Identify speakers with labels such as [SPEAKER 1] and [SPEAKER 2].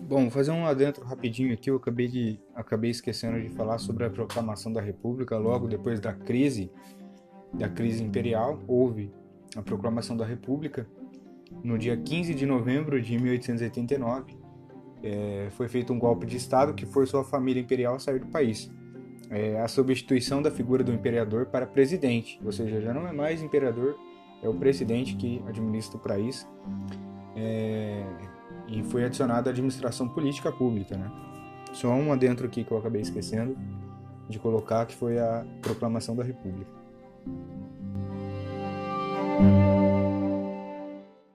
[SPEAKER 1] Bom, fazer um adentro rapidinho aqui. Eu acabei, de, acabei esquecendo de falar sobre a proclamação da República logo depois da crise, da crise imperial. Houve a proclamação da República no dia 15 de novembro de 1889. É, foi feito um golpe de Estado que forçou a família imperial a sair do país. É, a substituição da figura do imperador para presidente, ou seja, já não é mais imperador, é o presidente que administra o país. É, e foi adicionada a administração política pública, né? Só um adentro aqui que eu acabei esquecendo de colocar, que foi a proclamação da República.